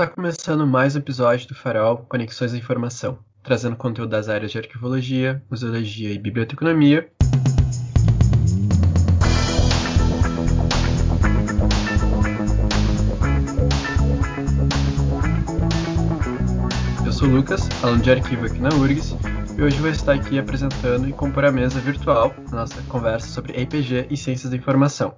Está começando mais um episódio do Farol Conexões da Informação, trazendo conteúdo das áreas de arquivologia, museologia e biblioteconomia. Eu sou o Lucas, aluno de arquivo aqui na URGS, e hoje vou estar aqui apresentando e compor a mesa virtual nossa conversa sobre RPG e Ciências da Informação.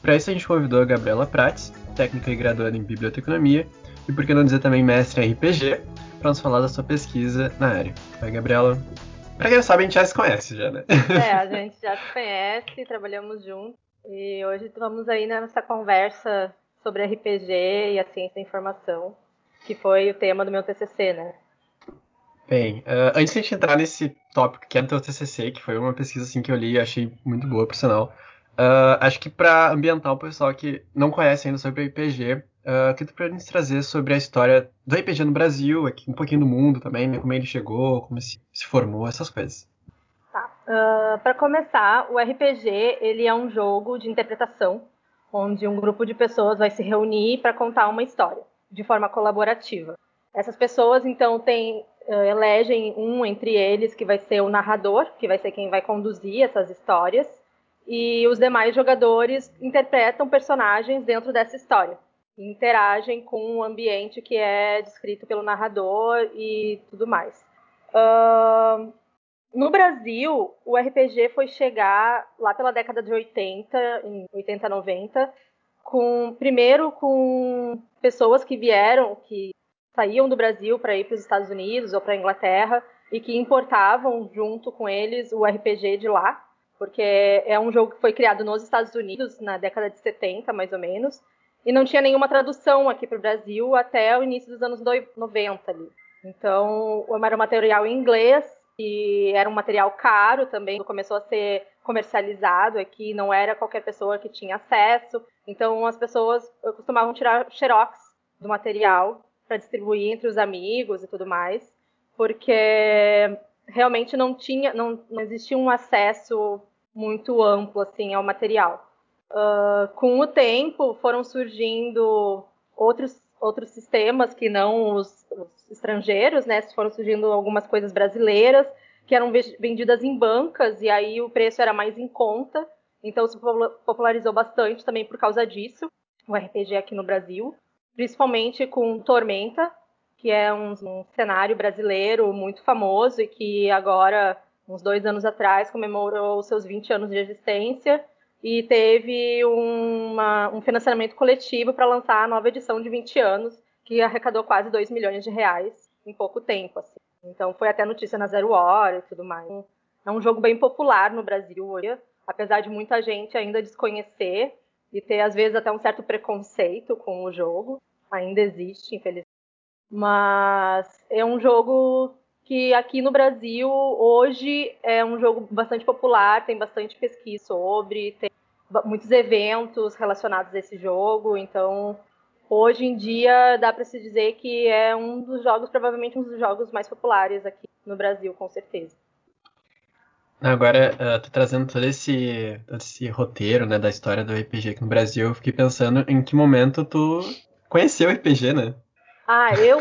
Para isso a gente convidou a Gabriela Prates, técnica e graduada em biblioteconomia, e por que não dizer também mestre em RPG, para nos falar da sua pesquisa na área. Oi, Gabriela. Para quem não sabe, a gente já se conhece já, né? É, a gente já se conhece, trabalhamos juntos. E hoje estamos aí nessa conversa sobre RPG e a ciência da informação, que foi o tema do meu TCC, né? Bem, uh, antes de a gente entrar nesse tópico que é o teu TCC, que foi uma pesquisa assim que eu li e achei muito boa, por sinal, uh, acho que para ambientar o pessoal que não conhece ainda sobre RPG, Uh, que tu pode nos trazer sobre a história do RPG no Brasil, aqui um pouquinho do mundo também, né? Como ele chegou, como se, se formou, essas coisas. Tá. Uh, Para começar, o RPG ele é um jogo de interpretação, onde um grupo de pessoas vai se reunir para contar uma história de forma colaborativa. Essas pessoas então têm, uh, elegem um entre eles que vai ser o narrador, que vai ser quem vai conduzir essas histórias, e os demais jogadores interpretam personagens dentro dessa história interagem com o ambiente que é descrito pelo narrador e tudo mais. Uh, no Brasil, o RPG foi chegar lá pela década de 80, em 80, 90, com, primeiro com pessoas que vieram, que saíam do Brasil para ir para os Estados Unidos ou para a Inglaterra e que importavam junto com eles o RPG de lá, porque é um jogo que foi criado nos Estados Unidos na década de 70, mais ou menos, e não tinha nenhuma tradução aqui para o Brasil até o início dos anos 90 ali. Então, era um material em inglês e era um material caro também, começou a ser comercializado aqui, não era qualquer pessoa que tinha acesso. Então, as pessoas costumavam tirar xerox do material para distribuir entre os amigos e tudo mais, porque realmente não tinha, não, não existia um acesso muito amplo assim ao material. Uh, com o tempo foram surgindo outros, outros sistemas que não os, os, estrangeiros, né? Foram surgindo algumas coisas brasileiras que eram vendidas em bancas e aí o preço era mais em conta. Então se popularizou bastante também por causa disso, o RPG aqui no Brasil, principalmente com Tormenta, que é um, um cenário brasileiro muito famoso e que agora, uns dois anos atrás, comemorou seus 20 anos de existência e teve uma, um financiamento coletivo para lançar a nova edição de 20 anos, que arrecadou quase 2 milhões de reais em pouco tempo. Assim. Então foi até notícia na Zero Hora e tudo mais. É um jogo bem popular no Brasil hoje, apesar de muita gente ainda desconhecer e ter às vezes até um certo preconceito com o jogo. Ainda existe, infelizmente. Mas é um jogo que aqui no Brasil hoje é um jogo bastante popular, tem bastante pesquisa sobre, tem muitos eventos relacionados a esse jogo, então hoje em dia dá para se dizer que é um dos jogos, provavelmente um dos jogos mais populares aqui no Brasil, com certeza. Agora, uh, tô trazendo todo esse, todo esse roteiro, né, da história do RPG aqui no Brasil, eu fiquei pensando em que momento tu conheceu o RPG, né? Ah, eu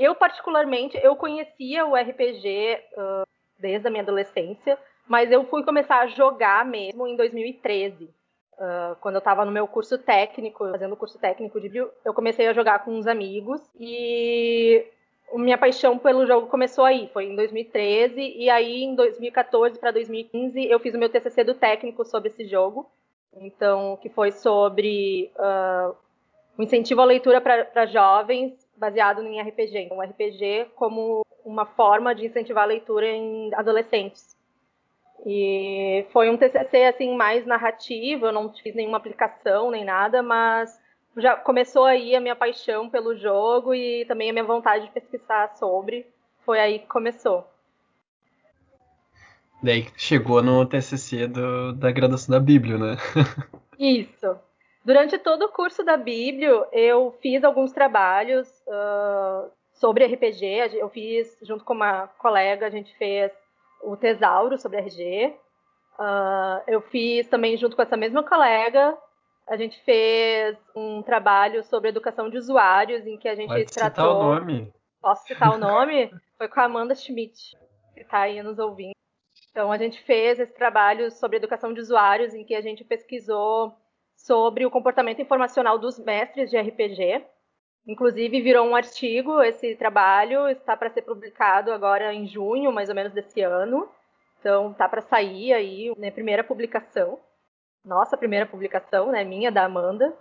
eu, particularmente, eu conhecia o RPG uh, desde a minha adolescência, mas eu fui começar a jogar mesmo em 2013. Uh, quando eu estava no meu curso técnico, fazendo o curso técnico de bio, eu comecei a jogar com uns amigos e minha paixão pelo jogo começou aí, foi em 2013 e aí em 2014 para 2015 eu fiz o meu TCC do técnico sobre esse jogo, então que foi sobre uh, o incentivo à leitura para jovens baseado em RPG. Então, um RPG como uma forma de incentivar a leitura em adolescentes. E foi um TCC assim mais narrativo, eu não fiz nenhuma aplicação nem nada, mas já começou aí a minha paixão pelo jogo e também a minha vontade de pesquisar sobre. Foi aí que começou. Daí chegou no TCC do, da graduação da Bíblia, né? Isso. Durante todo o curso da Bíblia, eu fiz alguns trabalhos uh, sobre RPG. Eu fiz, junto com uma colega, a gente fez o Tesauro sobre RG. Uh, eu fiz também, junto com essa mesma colega, a gente fez um trabalho sobre educação de usuários, em que a gente Pode tratou. Citar o nome? Posso citar o nome? Foi com a Amanda Schmidt, que está aí nos ouvindo. Então, a gente fez esse trabalho sobre educação de usuários, em que a gente pesquisou sobre o comportamento informacional dos mestres de RPG. Inclusive, virou um artigo esse trabalho, está para ser publicado agora em junho, mais ou menos, desse ano. Então, tá para sair aí, né, primeira publicação. Nossa primeira publicação, né, minha, da Amanda.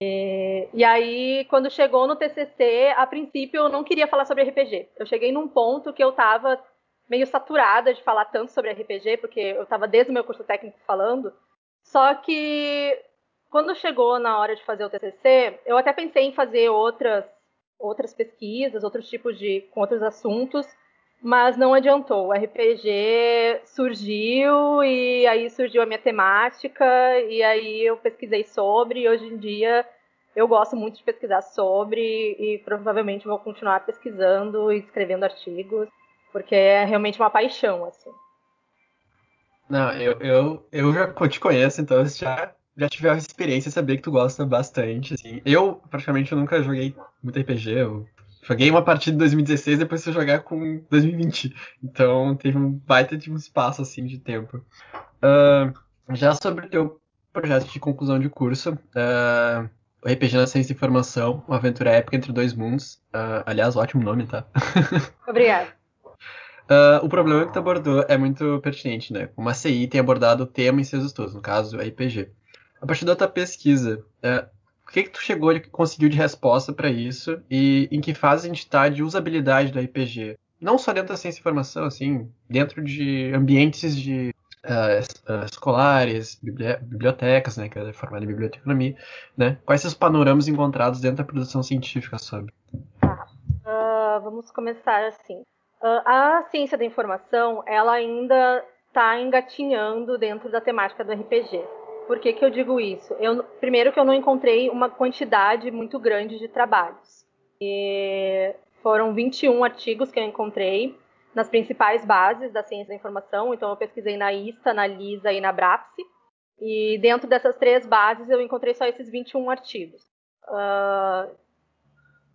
E, e, aí, quando chegou no TCC, a princípio eu não queria falar sobre RPG. Eu cheguei num ponto que eu estava meio saturada de falar tanto sobre RPG, porque eu estava desde o meu curso técnico falando. Só que quando chegou na hora de fazer o TCC, eu até pensei em fazer outras outras pesquisas, outros tipos de com outros assuntos, mas não adiantou. O RPG surgiu e aí surgiu a minha temática e aí eu pesquisei sobre e hoje em dia eu gosto muito de pesquisar sobre e provavelmente vou continuar pesquisando e escrevendo artigos, porque é realmente uma paixão, assim. Não, eu, eu, eu já te conheço, então já, já tive a experiência de saber que tu gosta bastante, assim. Eu, praticamente, eu nunca joguei muito RPG, eu joguei uma partida em 2016, depois fui jogar com 2020. Então teve um baita de um espaço, assim, de tempo. Uh, já sobre o teu projeto de conclusão de curso, uh, o RPG na Ciência e Informação, uma aventura épica entre dois mundos. Uh, aliás, ótimo nome, tá? Obrigada. Uh, o problema que tu abordou é muito pertinente, né? Como a CI tem abordado o tema em seus estudos, no caso, a RPG. A partir da tua pesquisa, uh, o que que tu chegou e conseguiu de resposta para isso e em que fase a gente está de usabilidade do RPG? Não só dentro da ciência e informação, assim, dentro de ambientes de uh, escolares, bibliotecas, né, que é formada em biblioteconomia, né? Quais são os panoramas encontrados dentro da produção científica sobre? Tá, vamos começar assim. Uh, a ciência da informação, ela ainda está engatinhando dentro da temática do RPG. Por que, que eu digo isso? Eu, primeiro que eu não encontrei uma quantidade muito grande de trabalhos. E foram 21 artigos que eu encontrei nas principais bases da ciência da informação. Então eu pesquisei na ISTA, na LISA e na BRAPSE. E dentro dessas três bases eu encontrei só esses 21 artigos. Uh,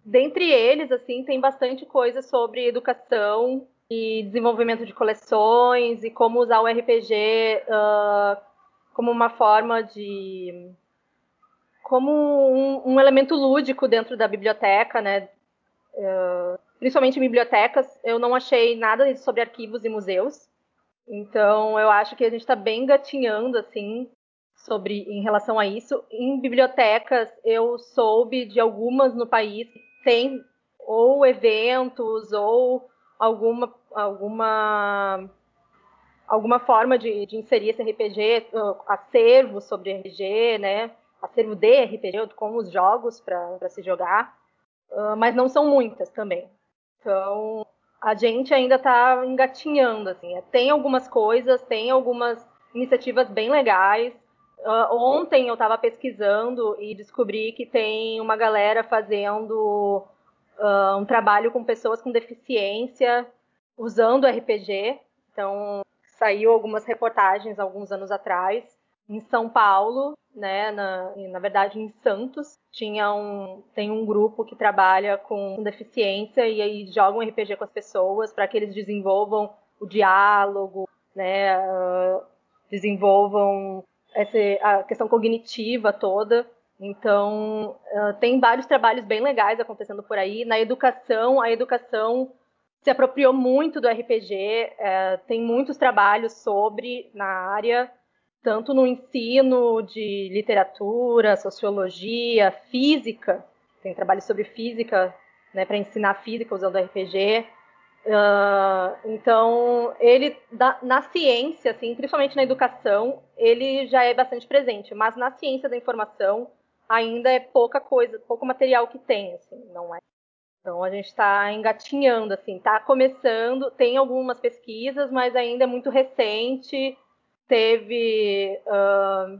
Dentre eles, assim, tem bastante coisa sobre educação e desenvolvimento de coleções e como usar o RPG uh, como uma forma de como um, um, elemento lúdico dentro da biblioteca, né? Uh, principalmente em bibliotecas, eu não achei nada sobre arquivos e museus. Então, eu acho que a gente está bem gatinhando assim sobre em relação a isso. Em bibliotecas, eu soube de algumas no país tem ou eventos ou alguma alguma alguma forma de, de inserir esse RPG, uh, acervo sobre RPG, né? Acervo de RPG, com os jogos para se jogar, uh, mas não são muitas também. Então, a gente ainda está engatinhando, assim. Tem algumas coisas, tem algumas iniciativas bem legais, Uh, ontem eu estava pesquisando e descobri que tem uma galera fazendo uh, um trabalho com pessoas com deficiência usando RPG. Então, saiu algumas reportagens alguns anos atrás. Em São Paulo, né, na, na verdade em Santos, tinha um, tem um grupo que trabalha com deficiência e aí jogam RPG com as pessoas para que eles desenvolvam o diálogo, né, uh, desenvolvam essa, a questão cognitiva toda. Então, uh, tem vários trabalhos bem legais acontecendo por aí. Na educação, a educação se apropriou muito do RPG, uh, tem muitos trabalhos sobre na área, tanto no ensino de literatura, sociologia, física. Tem trabalho sobre física, né, para ensinar física usando RPG. Uh, então, ele na ciência, assim, principalmente na educação, ele já é bastante presente, mas na ciência da informação ainda é pouca coisa, pouco material que tem, assim, não é? Então a gente está engatinhando, assim, está começando, tem algumas pesquisas, mas ainda é muito recente. Teve uh,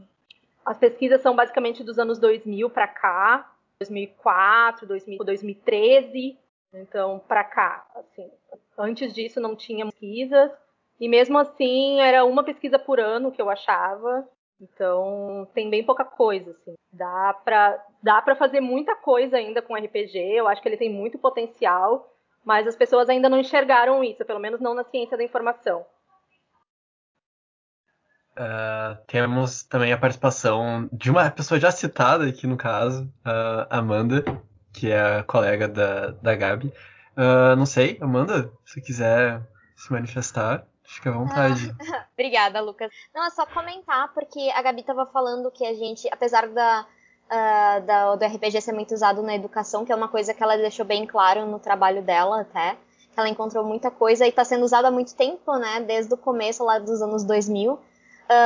as pesquisas são basicamente dos anos 2000 para cá, 2004, 2000, 2013 então, para cá, assim, antes disso não tinha pesquisas, e mesmo assim era uma pesquisa por ano que eu achava, Então, tem bem pouca coisa, assim. Dá pra, dá pra fazer muita coisa ainda com RPG. Eu acho que ele tem muito potencial, mas as pessoas ainda não enxergaram isso, pelo menos não na ciência da informação. Uh, temos também a participação de uma pessoa já citada aqui no caso, a Amanda, que é a colega da, da Gabi. Uh, não sei, Amanda, se quiser se manifestar. Fica à vontade. Ah, obrigada, Lucas. Não, é só comentar, porque a Gabi estava falando que a gente, apesar da, uh, da, do RPG ser muito usado na educação, que é uma coisa que ela deixou bem claro no trabalho dela até, que ela encontrou muita coisa e está sendo usado há muito tempo, né, desde o começo lá dos anos 2000, uh,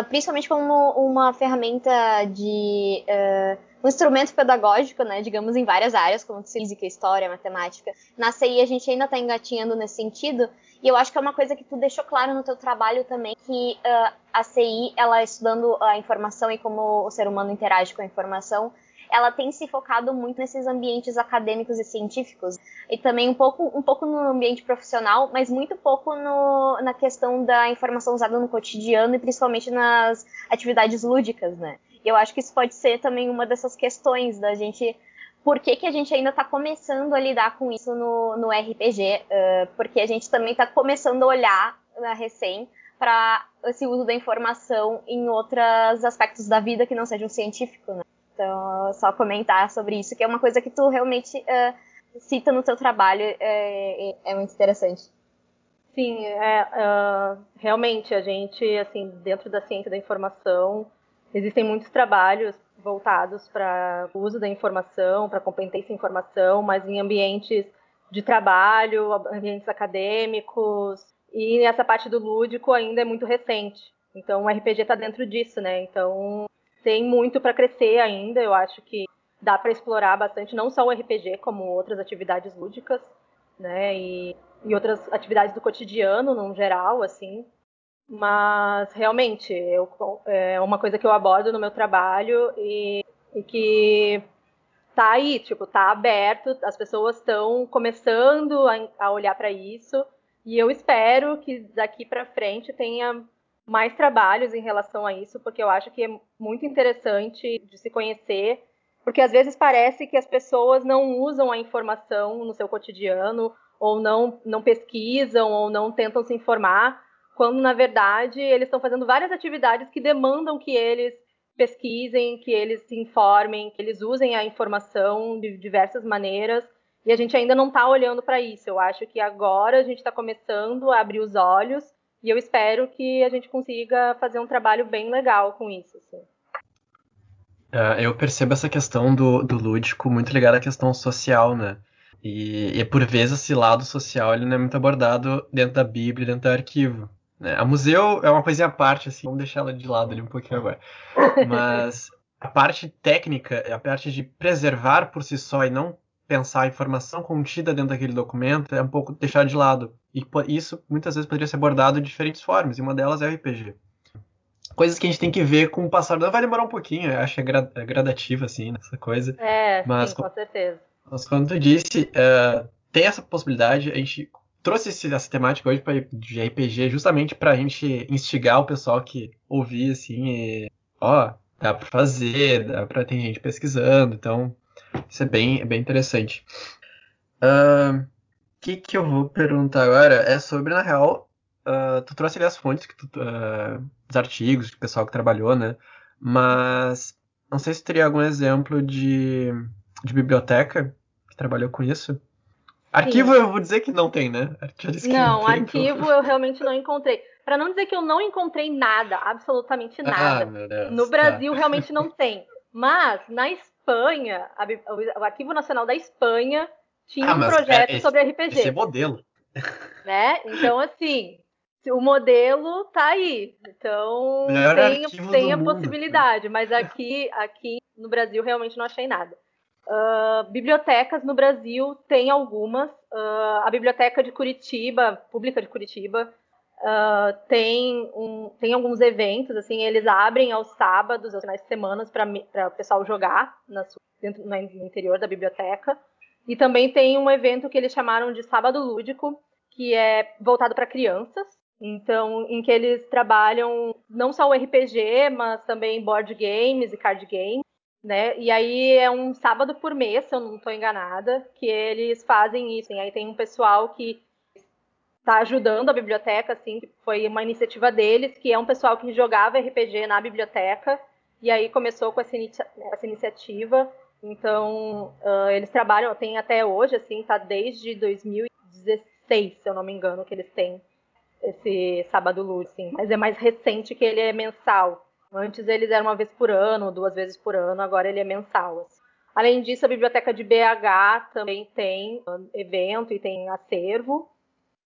principalmente como uma ferramenta de... Uh, um instrumento pedagógico, né, digamos, em várias áreas, como física, história, matemática. Na CI a gente ainda está engatinhando nesse sentido, e eu acho que é uma coisa que tu deixou claro no teu trabalho também, que uh, a CI, ela estudando a informação e como o ser humano interage com a informação, ela tem se focado muito nesses ambientes acadêmicos e científicos e também um pouco, um pouco no ambiente profissional, mas muito pouco no, na questão da informação usada no cotidiano e principalmente nas atividades lúdicas, né? E eu acho que isso pode ser também uma dessas questões da gente por que, que a gente ainda está começando a lidar com isso no, no RPG, uh, porque a gente também está começando a olhar na recém para esse uso da informação em outros aspectos da vida que não sejam científicos, né? Então, só comentar sobre isso, que é uma coisa que tu realmente uh, cita no teu trabalho, é, é, é muito interessante. Sim, é, uh, realmente a gente, assim, dentro da ciência da informação, existem muitos trabalhos voltados para o uso da informação, para competência em informação, mas em ambientes de trabalho, ambientes acadêmicos, e essa parte do lúdico ainda é muito recente. Então o RPG está dentro disso, né? Então tem muito para crescer ainda. Eu acho que dá para explorar bastante, não só o RPG, como outras atividades lúdicas, né? E, e outras atividades do cotidiano, no geral, assim. Mas realmente eu, é uma coisa que eu abordo no meu trabalho e, e que tá aí, tipo, tá aberto, as pessoas estão começando a, a olhar para isso e eu espero que daqui para frente tenha mais trabalhos em relação a isso, porque eu acho que é muito interessante de se conhecer, porque às vezes parece que as pessoas não usam a informação no seu cotidiano ou não não pesquisam ou não tentam se informar quando na verdade eles estão fazendo várias atividades que demandam que eles pesquisem, que eles se informem, que eles usem a informação de diversas maneiras. E a gente ainda não está olhando para isso. Eu acho que agora a gente está começando a abrir os olhos e eu espero que a gente consiga fazer um trabalho bem legal com isso. Assim. Uh, eu percebo essa questão do, do lúdico muito ligada à questão social, né? E, e por vezes esse lado social ele não é muito abordado dentro da Bíblia, dentro do arquivo. Né? A museu é uma coisinha à parte, assim, vamos deixar ela de lado ali um pouquinho agora. Mas a parte técnica, a parte de preservar por si só e não pensar a informação contida dentro daquele documento é um pouco deixar de lado. E isso muitas vezes poderia ser abordado de diferentes formas, e uma delas é o RPG. Coisas que a gente tem que ver com o passar do Vai demorar um pouquinho, eu acho que é, gra é gradativa, assim, essa coisa. É, mas, sim, com certeza. Mas como tu disse, uh, tem essa possibilidade, a gente trouxe esse, essa temática hoje pra, de RPG justamente pra gente instigar o pessoal que ouvir, assim, e, ó, dá pra fazer, dá pra ter gente pesquisando, então isso é bem, é bem interessante. O uh, que que eu vou perguntar agora é sobre, na real, uh, tu trouxe ali as fontes, que tu, uh, os artigos, do pessoal que trabalhou, né, mas não sei se teria algum exemplo de, de biblioteca que trabalhou com isso. Arquivo Sim. eu vou dizer que não tem, né? não, não tem, arquivo então... eu realmente não encontrei. Para não dizer que eu não encontrei nada, absolutamente ah, nada. Ah, Deus, no Brasil tá. realmente não tem. Mas na Espanha, a, o Arquivo Nacional da Espanha tinha ah, um projeto esse, sobre RPG. Esse é modelo. Né? Então, assim, o modelo tá aí. Então, tem, tem a mundo. possibilidade. Mas aqui, aqui no Brasil realmente não achei nada. Uh, bibliotecas no Brasil tem algumas. Uh, a biblioteca de Curitiba, pública de Curitiba, uh, tem, um, tem alguns eventos. Assim, eles abrem aos sábados, aos finais de semana, para o pessoal jogar na, dentro, no interior da biblioteca. E também tem um evento que eles chamaram de Sábado Lúdico, que é voltado para crianças. Então, em que eles trabalham não só o RPG, mas também board games e card games, né? E aí é um sábado por mês, se eu não estou enganada, que eles fazem isso. E aí tem um pessoal que está ajudando a biblioteca, assim, foi uma iniciativa deles, que é um pessoal que jogava RPG na biblioteca, e aí começou com essa, inicia essa iniciativa. Então, uh, eles trabalham, tem até hoje, assim, tá desde 2016, se eu não me engano, que eles têm esse sábado luz, assim, mas é mais recente que ele é mensal. Antes eles eram uma vez por ano, duas vezes por ano, agora ele é mensal. Assim. Além disso, a biblioteca de BH também tem evento e tem acervo.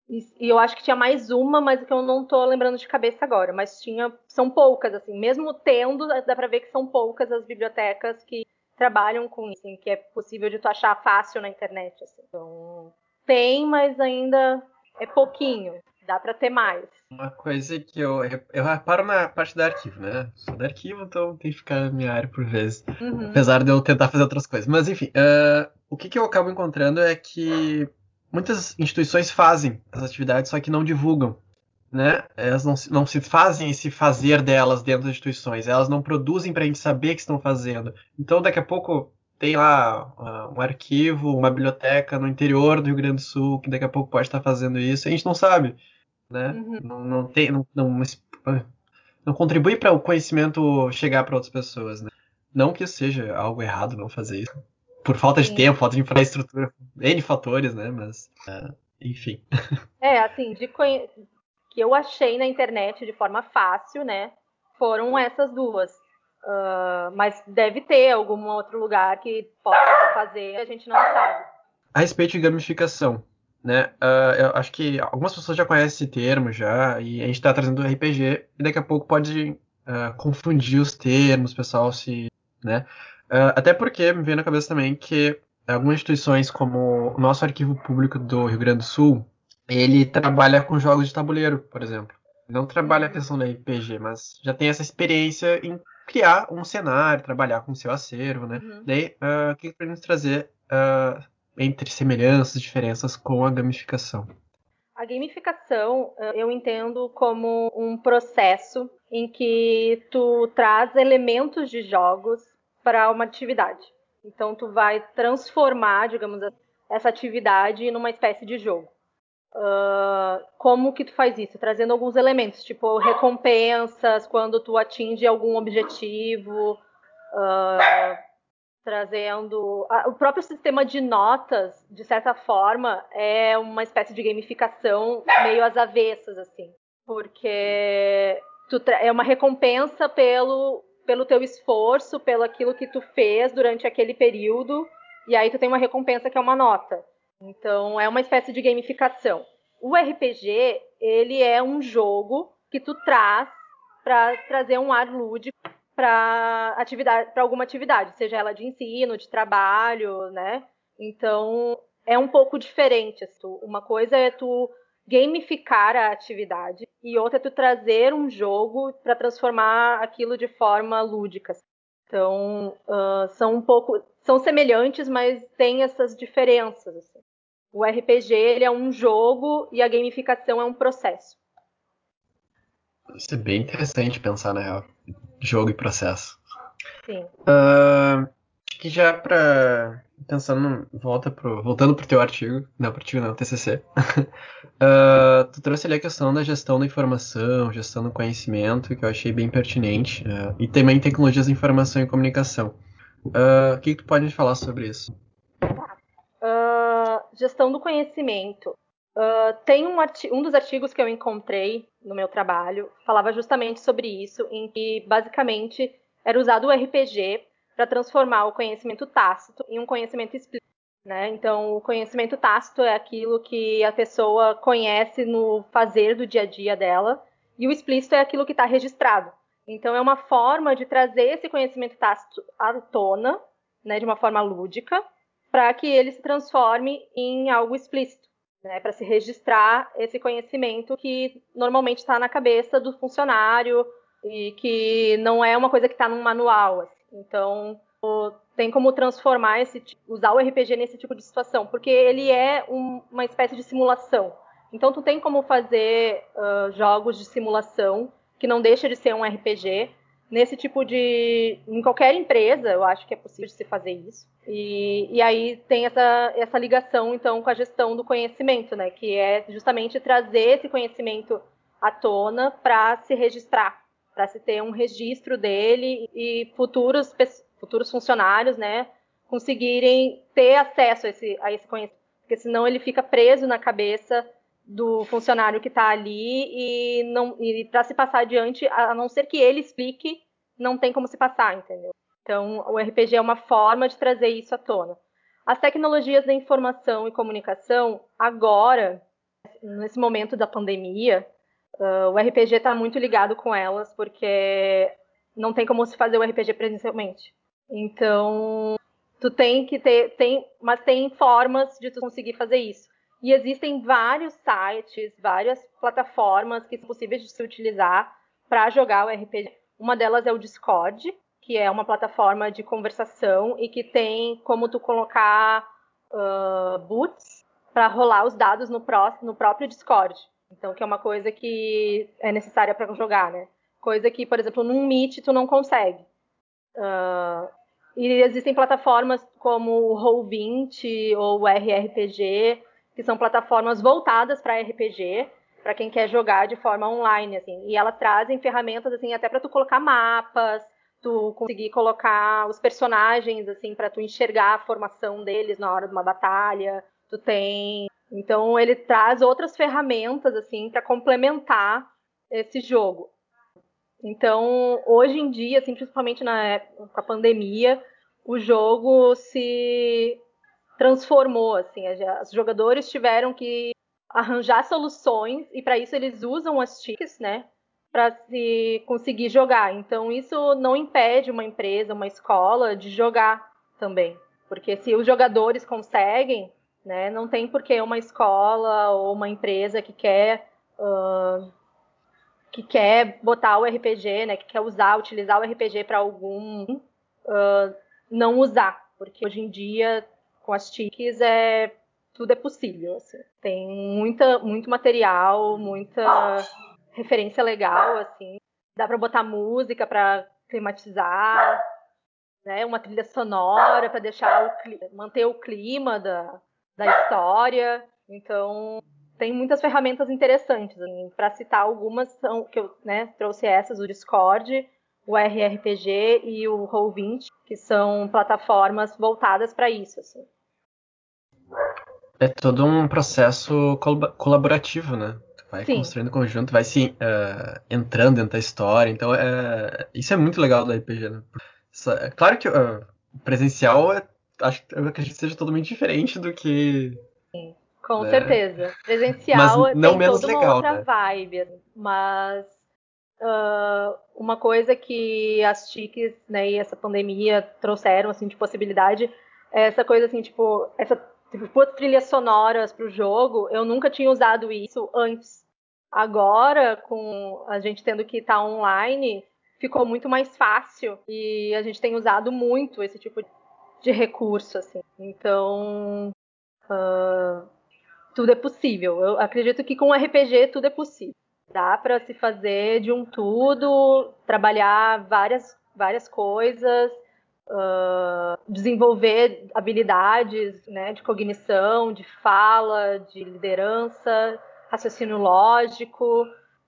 E, e, eu acho que tinha mais uma, mas que eu não estou lembrando de cabeça agora. Mas tinha, são poucas, assim. Mesmo tendo, dá para ver que são poucas as bibliotecas que trabalham com isso, assim, que é possível de tu achar fácil na internet. Assim. Então, tem, mas ainda é pouquinho. Dá para ter mais. Uma coisa que eu, eu reparo na parte do arquivo, né? Sou do arquivo, então tem que ficar na minha área por vezes. Uhum. Apesar de eu tentar fazer outras coisas. Mas enfim, uh, o que, que eu acabo encontrando é que muitas instituições fazem as atividades, só que não divulgam. Né? Elas não, não se fazem esse fazer delas dentro das instituições, elas não produzem para a gente saber que estão fazendo. Então, daqui a pouco, tem lá uh, um arquivo, uma biblioteca no interior do Rio Grande do Sul que daqui a pouco pode estar fazendo isso, a gente não sabe né? Uhum. Não, não, tem, não, não, não contribui para o conhecimento chegar para outras pessoas, né? Não que seja algo errado não fazer isso. Por falta de Sim. tempo, falta de infraestrutura, N fatores, né? Mas, uh, enfim. É, assim, de conhe... que eu achei na internet de forma fácil, né? Foram essas duas. Uh, mas deve ter algum outro lugar que possa fazer, a gente não sabe. A respeito de gamificação, né? Uh, eu acho que algumas pessoas já conhecem esse termo já, e a gente está trazendo RPG, e daqui a pouco pode uh, confundir os termos, pessoal se. Né? Uh, até porque me veio na cabeça também que algumas instituições, como o nosso arquivo público do Rio Grande do Sul, ele trabalha com jogos de tabuleiro, por exemplo. Não trabalha a questão da RPG, mas já tem essa experiência em criar um cenário, trabalhar com o seu acervo, né? Uhum. Daí, o que podemos trazer entre semelhanças diferenças com a gamificação? A gamificação eh, eu entendo como um processo em que tu traz elementos de jogos para uma atividade. Então tu vai transformar, digamos, essa atividade numa espécie de jogo. Uh, como que tu faz isso? Trazendo alguns elementos, tipo recompensas quando tu atinge algum objetivo, uh, trazendo o próprio sistema de notas, de certa forma, é uma espécie de gamificação meio às avessas, assim, porque é uma recompensa pelo pelo teu esforço, pelo aquilo que tu fez durante aquele período, e aí tu tem uma recompensa que é uma nota. Então é uma espécie de gamificação. O RPG ele é um jogo que tu traz para trazer um ar lúdico para atividade, para alguma atividade, seja ela de ensino, de trabalho, né? Então é um pouco diferente. Assim, uma coisa é tu gamificar a atividade e outra é tu trazer um jogo para transformar aquilo de forma lúdica. Então uh, são um pouco, são semelhantes, mas tem essas diferenças. Assim. O RPG ele é um jogo e a gamificação é um processo. Isso é bem interessante pensar na real jogo e processo. Sim. Uh, que já para pensando volta pro, voltando pro teu artigo, não pro artigo não, TCC. uh, tu trouxe ali a questão da gestão da informação, gestão do conhecimento, que eu achei bem pertinente, uh, e também tecnologias de informação e comunicação. O que, que tu pode me falar sobre isso? gestão do conhecimento. Uh, tem um, um, dos artigos que eu encontrei no meu trabalho falava justamente sobre isso, em que basicamente era usado o RPG para transformar o conhecimento tácito em um conhecimento explícito. Né? Então, o conhecimento tácito é aquilo que a pessoa conhece no fazer do dia a dia dela, e o explícito é aquilo que está registrado. Então, é uma forma de trazer esse conhecimento tácito à tona, né, de uma forma lúdica, para que ele se transforme em algo explícito né, para se registrar esse conhecimento que normalmente está na cabeça do funcionário e que não é uma coisa que está num manual. Assim. Então, tem como transformar esse usar o RPG nesse tipo de situação, porque ele é um, uma espécie de simulação. Então tu tem como fazer uh, jogos de simulação que não deixa de ser um RPG nesse tipo de. em qualquer empresa, eu acho que é possível se fazer isso. E, e aí tem essa, essa ligação, então, com a gestão do conhecimento, né? Que é justamente trazer esse conhecimento à tona para se registrar, para se ter um registro dele e futuros, futuros funcionários, né? Conseguirem ter acesso a esse, a esse conhecimento. Porque senão ele fica preso na cabeça do funcionário que está ali e e para se passar adiante, a não ser que ele explique, não tem como se passar, entendeu? Então, o RPG é uma forma de trazer isso à tona. As tecnologias da informação e comunicação, agora, nesse momento da pandemia, uh, o RPG está muito ligado com elas, porque não tem como se fazer o RPG presencialmente. Então, tu tem que ter, tem, mas tem formas de tu conseguir fazer isso. E existem vários sites, várias plataformas que são possíveis de se utilizar para jogar o RPG. Uma delas é o Discord, que é uma plataforma de conversação e que tem como tu colocar uh, boots para rolar os dados no, pró no próprio Discord. Então, que é uma coisa que é necessária para jogar, né? Coisa que, por exemplo, num Meet tu não consegue. Uh, e existem plataformas como o Roll20 ou o RRPG, que são plataformas voltadas para RPG, para quem quer jogar de forma online, assim. E elas trazem ferramentas assim até para tu colocar mapas, tu conseguir colocar os personagens assim para tu enxergar a formação deles na hora de uma batalha. Tu tem, então ele traz outras ferramentas assim para complementar esse jogo. Então, hoje em dia, assim, principalmente na época, com a pandemia, o jogo se transformou, assim, os jogadores tiveram que arranjar soluções e para isso eles usam as TICs, né, para se conseguir jogar. Então isso não impede uma empresa, uma escola de jogar também, porque se os jogadores conseguem, né, não tem por que uma escola ou uma empresa que quer uh, que quer botar o RPG, né, que quer usar, utilizar o RPG para algum uh, não usar, porque hoje em dia com as TICs é tudo é possível. Assim. Tem muita, muito material, muita referência legal, assim. Dá para botar música para climatizar, né? Uma trilha sonora para deixar o, manter o clima da, da história. Então tem muitas ferramentas interessantes. Assim. Para citar algumas são que eu né, trouxe essas, o Discord, o RRPG e o Roll20, que são plataformas voltadas para isso. Assim. É todo um processo colaborativo, né? Tu vai Sim. construindo conjunto, vai se uh, entrando dentro da história. Então, é, isso é muito legal do RPG, né? É, claro que uh, presencial, é, acho, eu acredito que seja totalmente diferente do que. Sim, com né? certeza. Presencial mas não tem menos toda legal, uma outra né? vibe. Mas uh, uma coisa que as TICs né, e essa pandemia trouxeram assim, de possibilidade é essa coisa assim, tipo, essa tipo, trilhas sonoras para o jogo, eu nunca tinha usado isso antes. Agora, com a gente tendo que estar tá online, ficou muito mais fácil e a gente tem usado muito esse tipo de recurso, assim. Então, uh, tudo é possível. Eu acredito que com RPG tudo é possível. Dá para se fazer de um tudo, trabalhar várias, várias coisas uh, desenvolver habilidades né, de cognição, de fala, de liderança, raciocínio lógico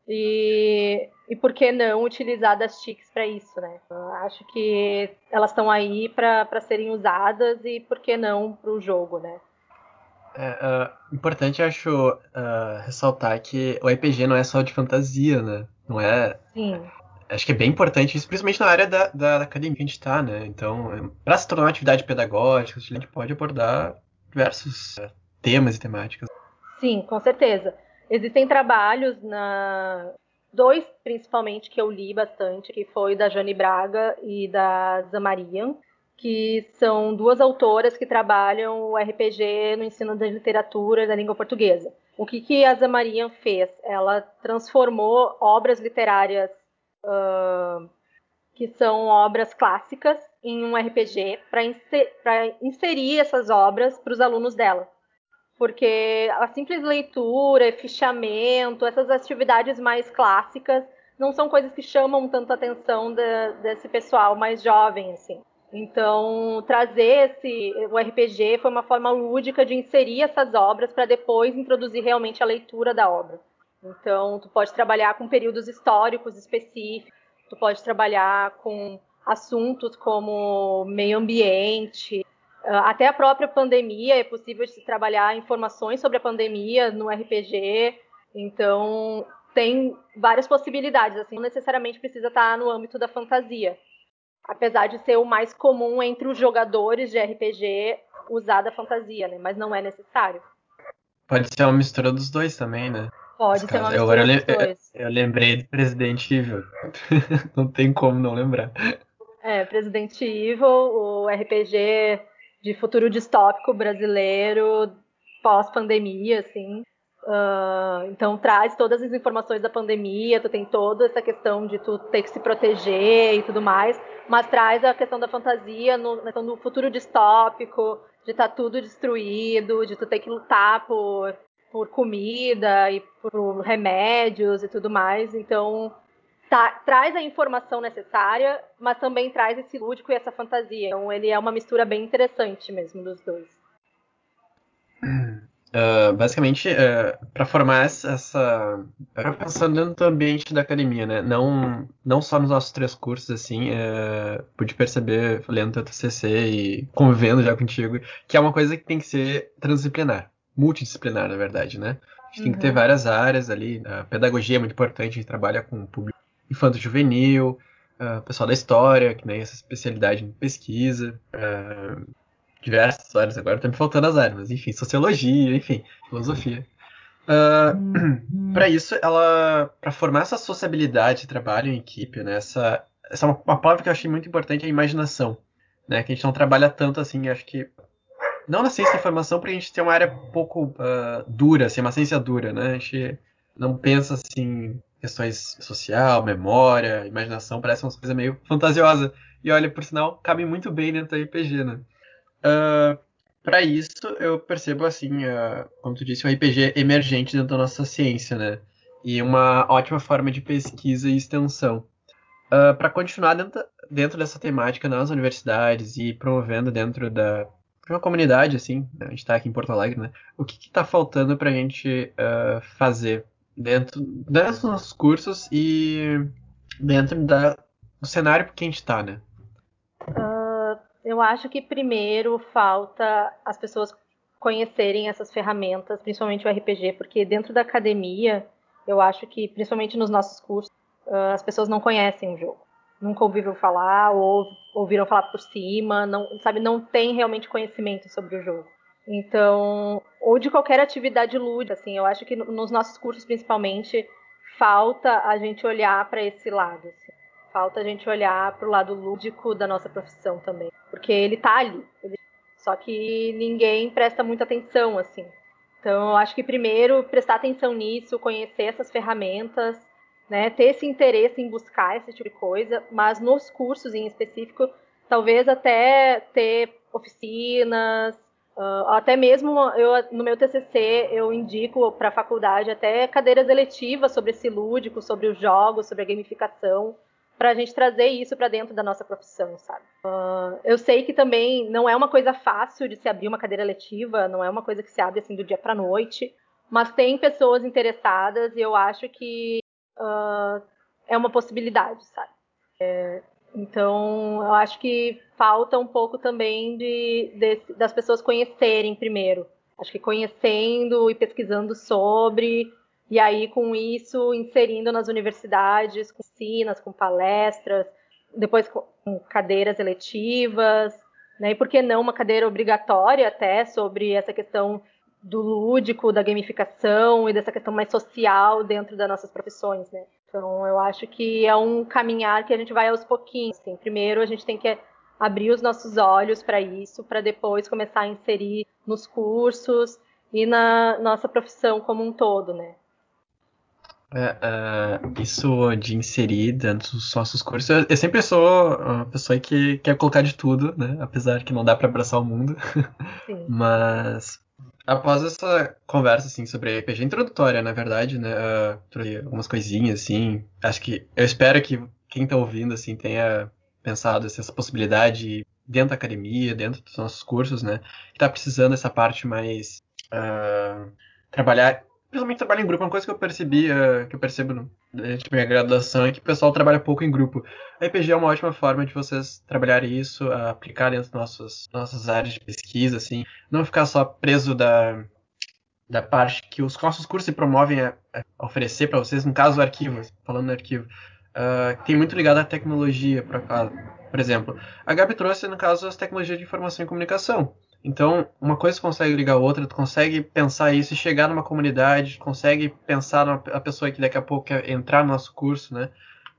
e, e por que não utilizar das TICs para isso, né? Eu acho que elas estão aí para serem usadas e por que não para o jogo, né? É uh, importante, acho, uh, ressaltar que o RPG não é só de fantasia, né? Não é. Sim acho que é bem importante isso, principalmente na área da, da academia que a gente está, né? Então, para se tornar uma atividade pedagógica, a gente pode abordar diversos uh, temas e temáticas. Sim, com certeza. Existem trabalhos na dois principalmente que eu li bastante, que foi da Jane Braga e da Zamarian, que são duas autoras que trabalham o RPG no ensino da literatura da língua portuguesa. O que, que a Zamarian fez? Ela transformou obras literárias uh, que são obras clássicas, em um RPG para inser, inserir essas obras para os alunos dela. porque a simples leitura, fichamento, essas atividades mais clássicas não são coisas que chamam tanto a atenção de, desse pessoal mais jovem, assim. Então, trazer esse, o RPG foi uma forma lúdica de inserir essas obras para depois introduzir realmente a leitura da obra. Então, tu pode trabalhar com períodos históricos específicos, tu pode trabalhar com assuntos como meio ambiente, ah, até a própria pandemia, é possível se trabalhar informações sobre a pandemia no RPG. Então, tem várias possibilidades, assim, não necessariamente precisa estar no âmbito da fantasia. Apesar de ser o mais comum entre os jogadores de RPG usar da fantasia, né? Mas não é necessário. Pode ser uma mistura dos dois também, né? Pode ser uma mistura eu, dos dois. Eu, eu lembrei do Resident Evil. não tem como não lembrar. É, Resident Evil, o RPG de futuro distópico brasileiro pós-pandemia, assim. Uh, então traz todas as informações da pandemia, tu tem toda essa questão de tu ter que se proteger e tudo mais, mas traz a questão da fantasia, no, do futuro distópico, de estar tá tudo destruído, de tu ter que lutar por, por comida e por remédios e tudo mais. Então tá, traz a informação necessária, mas também traz esse lúdico e essa fantasia. Então ele é uma mistura bem interessante mesmo dos dois. Uh, basicamente, uh, ah, para formar essa. Pra pensando dentro do ambiente da academia, né? Não, não só nos nossos três cursos, assim, uh, pude perceber, lendo teu TCC e convivendo já contigo, que é uma coisa que tem que ser transdisciplinar, multidisciplinar, na verdade, né? A gente uhum. tem que ter uhum. várias áreas ali. A pedagogia é muito importante, a gente trabalha com público infanto-juvenil, uh, pessoal da história, que nem essa especialidade em pesquisa. Diversas áreas, agora tá me faltando as áreas, mas enfim, sociologia, enfim, filosofia. Uh, uhum. para isso, ela, para formar essa sociabilidade de trabalho em equipe, né, essa, essa é uma, uma palavra que eu achei muito importante, é a imaginação, né, que a gente não trabalha tanto assim, acho que não na ciência da informação, porque a gente tem uma área pouco uh, dura, assim, uma ciência dura, né, a gente não pensa assim questões social, memória, imaginação, parece uma coisa meio fantasiosa. E olha, por sinal, cabe muito bem dentro do RPG, né? Ah, para isso, eu percebo assim, uh, como tu disse, um RPG emergente dentro da nossa ciência, né? E uma ótima forma de pesquisa e extensão. Uh, ah, para continuar dentro, dentro, dessa temática nas universidades e promovendo dentro da de uma comunidade, assim, né? a gente está aqui em Porto Alegre, né? O que está faltando para a gente fazer dentro, dentro dos nossos cursos e dentro da, do cenário que a gente está, né? Eu acho que primeiro falta as pessoas conhecerem essas ferramentas, principalmente o RPG, porque dentro da academia, eu acho que, principalmente nos nossos cursos, ah, as pessoas não conhecem o jogo. Nunca ouviram falar, ou ouviram falar por cima, não, sabe, não tem realmente conhecimento sobre o jogo. Então, ou de qualquer atividade lúdica, assim, eu acho que nos nossos cursos, principalmente, falta a gente olhar para esse lado. Assim. Falta a gente olhar para o lado lúdico da nossa profissão também porque ele tá ali. Ele... Só que ninguém presta muita atenção, assim. Então, eu acho que primeiro prestar atenção nisso, conhecer essas ferramentas, né, ter esse interesse em buscar esse tipo de coisa, mas nos cursos em específico, talvez até ter oficinas, uh, até mesmo eu no meu TCC eu indico para a faculdade até cadeiras eletivas sobre esse lúdico, sobre os jogos, sobre a gamificação, para a gente trazer isso para dentro da nossa profissão, sabe? Uh, eu sei que também não é uma coisa fácil de se abrir uma cadeira letiva, não é uma coisa que se abre assim do dia para noite, mas tem pessoas interessadas e eu acho que uh, é uma possibilidade, sabe? É, então, eu acho que falta um pouco também de, de, das pessoas conhecerem primeiro. Acho que conhecendo e pesquisando sobre e aí, com isso, inserindo nas universidades, com oficinas, com palestras, depois com cadeiras eletivas, né? E por que não uma cadeira obrigatória até sobre essa questão do lúdico, da gamificação e dessa questão mais social dentro das nossas profissões, né? Então, eu acho que é um caminhar que a gente vai aos pouquinhos. Assim. Primeiro, a gente tem que abrir os nossos olhos para isso, para depois começar a inserir nos cursos e na nossa profissão como um todo, né? Uh, isso de inserir dentro dos nossos cursos, eu, eu, sempre sou uma pessoa que quer colocar de tudo, né? Apesar que não dá para abraçar o mundo. Mas após essa conversa, assim, sobre RPG introdutória, na verdade, né, uh, trouxe algumas coisinhas, assim, acho que, eu espero que quem tá ouvindo, assim, tenha pensado essa possibilidade dentro da academia, dentro dos nossos cursos, né, que tá precisando dessa parte mais, trabalhar, principalmente trabalhar em grupo, uma coisa que eu percebi, uh, que eu percebo durante minha graduação é que o pessoal trabalha pouco em grupo. A RPG é uma ótima forma de vocês trabalharem isso, aplicar dentro das nossas, nossas áreas de pesquisa, assim, não ficar só preso da, da parte que os nossos cursos se promovem a, a oferecer para vocês, no caso o arquivo, falando no arquivo, uh, tem muito ligado à tecnologia, por, por exemplo. A Gabi trouxe, no caso, as tecnologias de informação e comunicação. Então, uma coisa consegue ligar a outra, tu consegue pensar isso e chegar numa comunidade, consegue pensar na pessoa que daqui a pouco quer entrar no nosso curso, né?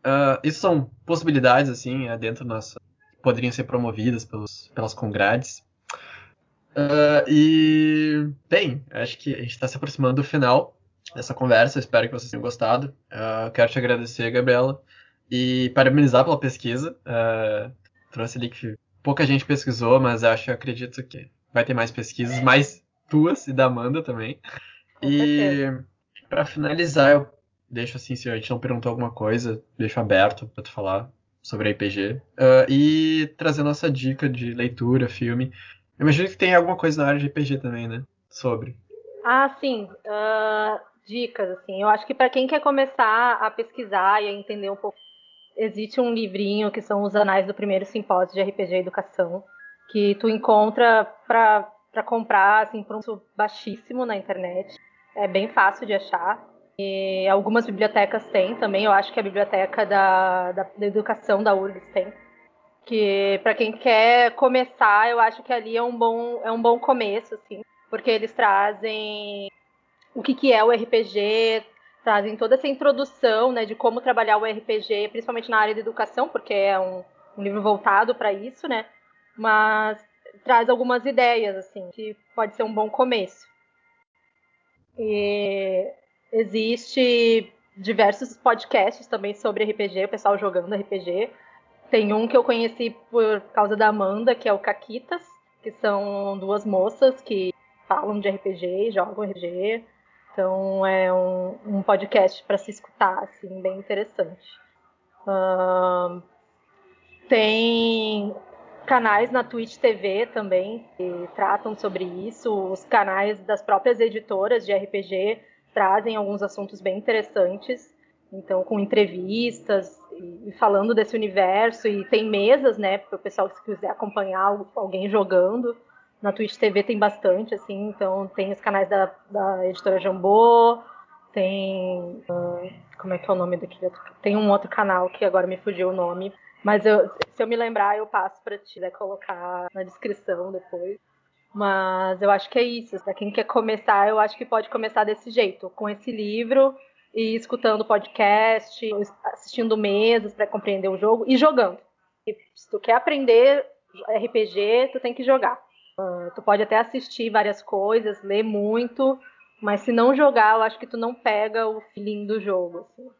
Uh, isso são possibilidades, assim, é dentro nossa, poderiam ser promovidas pelos, pelas congrades. Uh, e, bem, acho que a gente está se aproximando do final dessa conversa, espero que vocês tenham gostado. Uh, quero te agradecer, Gabriela, e parabenizar pela pesquisa. trouxe ali que pouca gente pesquisou, mas acho, acredito que vai ter mais pesquisas, mais tuas e da Amanda também. E para finalizar, eu deixo assim, se a gente não perguntou alguma coisa, deixo aberto para tu falar sobre RPG. Uh, ah, e trazer nossa dica de leitura, filme. Eu imagino que tem alguma coisa na área de RPG também, né? Sobre. Ah, sim. Uh, dicas, assim. Eu acho que para quem quer começar a pesquisar e a entender um pouco, existe um livrinho que são os Anais do Primeiro Simpósio de RPG e Educação, que tu encontra para comprar assim, por um preço baixíssimo na internet. É bem fácil de achar. E algumas bibliotecas têm também. Eu acho que a biblioteca da, da, da educação da URGS tem. Que para quem quer começar, eu acho que ali é um bom, é um bom começo, assim, porque eles trazem o que, que é o RPG, trazem toda essa introdução né, de como trabalhar o RPG, principalmente na área da educação, porque é um, um livro voltado para isso, né? Mas traz algumas ideias, assim, que pode ser um bom começo. E existe diversos podcasts também sobre RPG, o pessoal jogando RPG. Tem um que eu conheci por causa da Amanda, que é o Caquitas, que são duas moças que falam de RPG, jogam RPG. Então é um, um podcast para se escutar, assim, bem interessante. Uh, tem canais na Twitch TV também que tratam sobre isso. Os canais das próprias editoras de RPG trazem alguns assuntos bem interessantes. Então, com entrevistas e falando desse universo. E tem mesas, né, para o pessoal que quiser acompanhar alguém jogando. Na Twitch TV tem bastante, assim. Então, tem os canais da, da editora Jambô, tem. Uh, como é que é o nome daquele outro? Tem um outro canal que agora me fugiu o nome mas eu, se eu me lembrar, eu passo para ti, colocar na descrição depois. Mas eu acho que é isso. Para quem quer começar, eu acho que pode começar desse jeito, com esse livro e escutando podcast, assistindo mesas para compreender o jogo e jogando. E se tu quer aprender RPG, tu tem que jogar. Uh, tu pode até assistir várias coisas, ler muito, mas se não jogar, eu acho que tu não pega o feeling do jogo. Assim.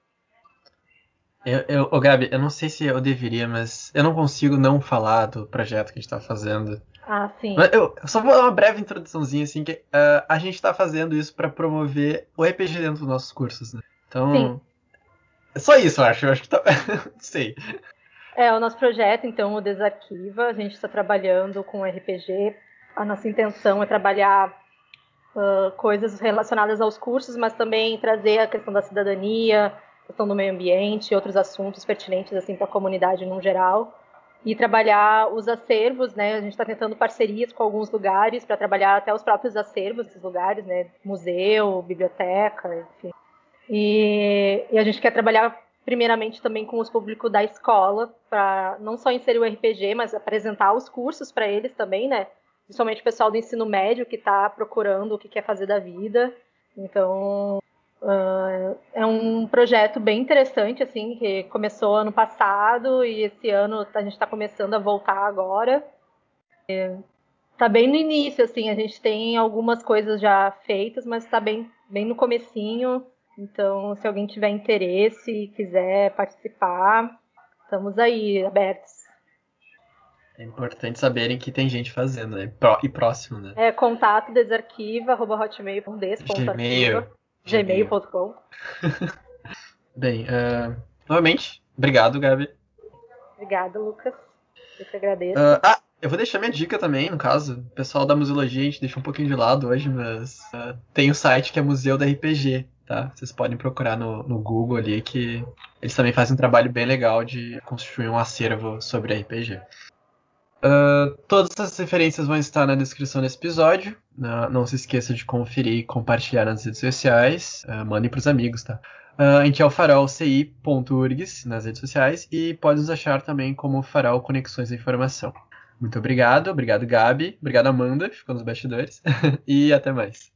Eu, eu, oh, Gabi, eu não sei se eu deveria, mas eu não consigo não falar do projeto que a gente tá fazendo. Ah, sim. Mas eu, só vou dar uma breve introduçãozinha, assim, que uh, a gente tá fazendo isso para promover o RPG dentro dos nossos cursos, né? Então. Sim. É só isso, eu acho. Eu acho que tá. não sei. É, o nosso projeto, então, o Desarquiva, a gente está trabalhando com RPG. A nossa intenção é trabalhar uh, coisas relacionadas aos cursos, mas também trazer a questão da cidadania, questão do meio ambiente, outros assuntos pertinentes assim para a comunidade no geral e trabalhar os acervos, né? A gente está tentando parcerias com alguns lugares para trabalhar até os próprios acervos desses lugares, né? Museu, biblioteca, enfim. E, e a gente quer trabalhar primeiramente também com os públicos da escola para não só inserir o RPG, mas apresentar os cursos para eles também, né? Principalmente o pessoal do ensino médio que está procurando o que quer fazer da vida. Então, Uh, é um projeto bem interessante, assim, que começou ano passado e esse ano a gente está começando a voltar agora. Está bem no início, assim, a gente tem algumas coisas já feitas, mas está bem, bem no comecinho. Então, se alguém tiver interesse e quiser participar, estamos aí abertos. É importante saberem que tem gente fazendo, né? E próximo, né? É contato desarquiva, arroba. Gmail. Gmail.com. Bem, uh, novamente, obrigado, Gabi. Obrigada, Lucas. Eu que agradeço. Uh, ah, eu vou deixar minha dica também, no caso. O pessoal da museologia a gente deixou um pouquinho de lado hoje, mas uh, tem o um site que é Museu da RPG, tá? Vocês podem procurar no, no Google ali que eles também fazem um trabalho bem legal de construir um acervo sobre RPG. Uh, todas essas referências vão estar na descrição desse episódio. Uh, não se esqueça de conferir e compartilhar nas redes sociais. Uh, mandem para os amigos, tá? Uh, a gente é o farolci.urgs nas redes sociais e pode nos achar também como Farol Conexões da Informação. Muito obrigado, obrigado Gabi, obrigado Amanda, ficou nos bastidores, e até mais.